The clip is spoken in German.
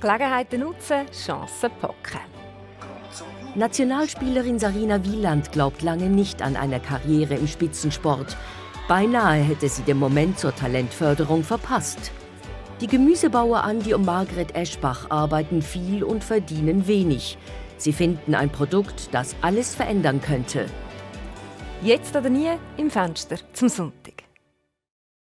Gelegenheiten nutzen, Chancen packen. Nationalspielerin Sarina Wieland glaubt lange nicht an eine Karriere im Spitzensport. Beinahe hätte sie den Moment zur Talentförderung verpasst. Die Gemüsebauer Andi und Margret Eschbach arbeiten viel und verdienen wenig. Sie finden ein Produkt, das alles verändern könnte. Jetzt oder nie im Fenster zum Sonntag.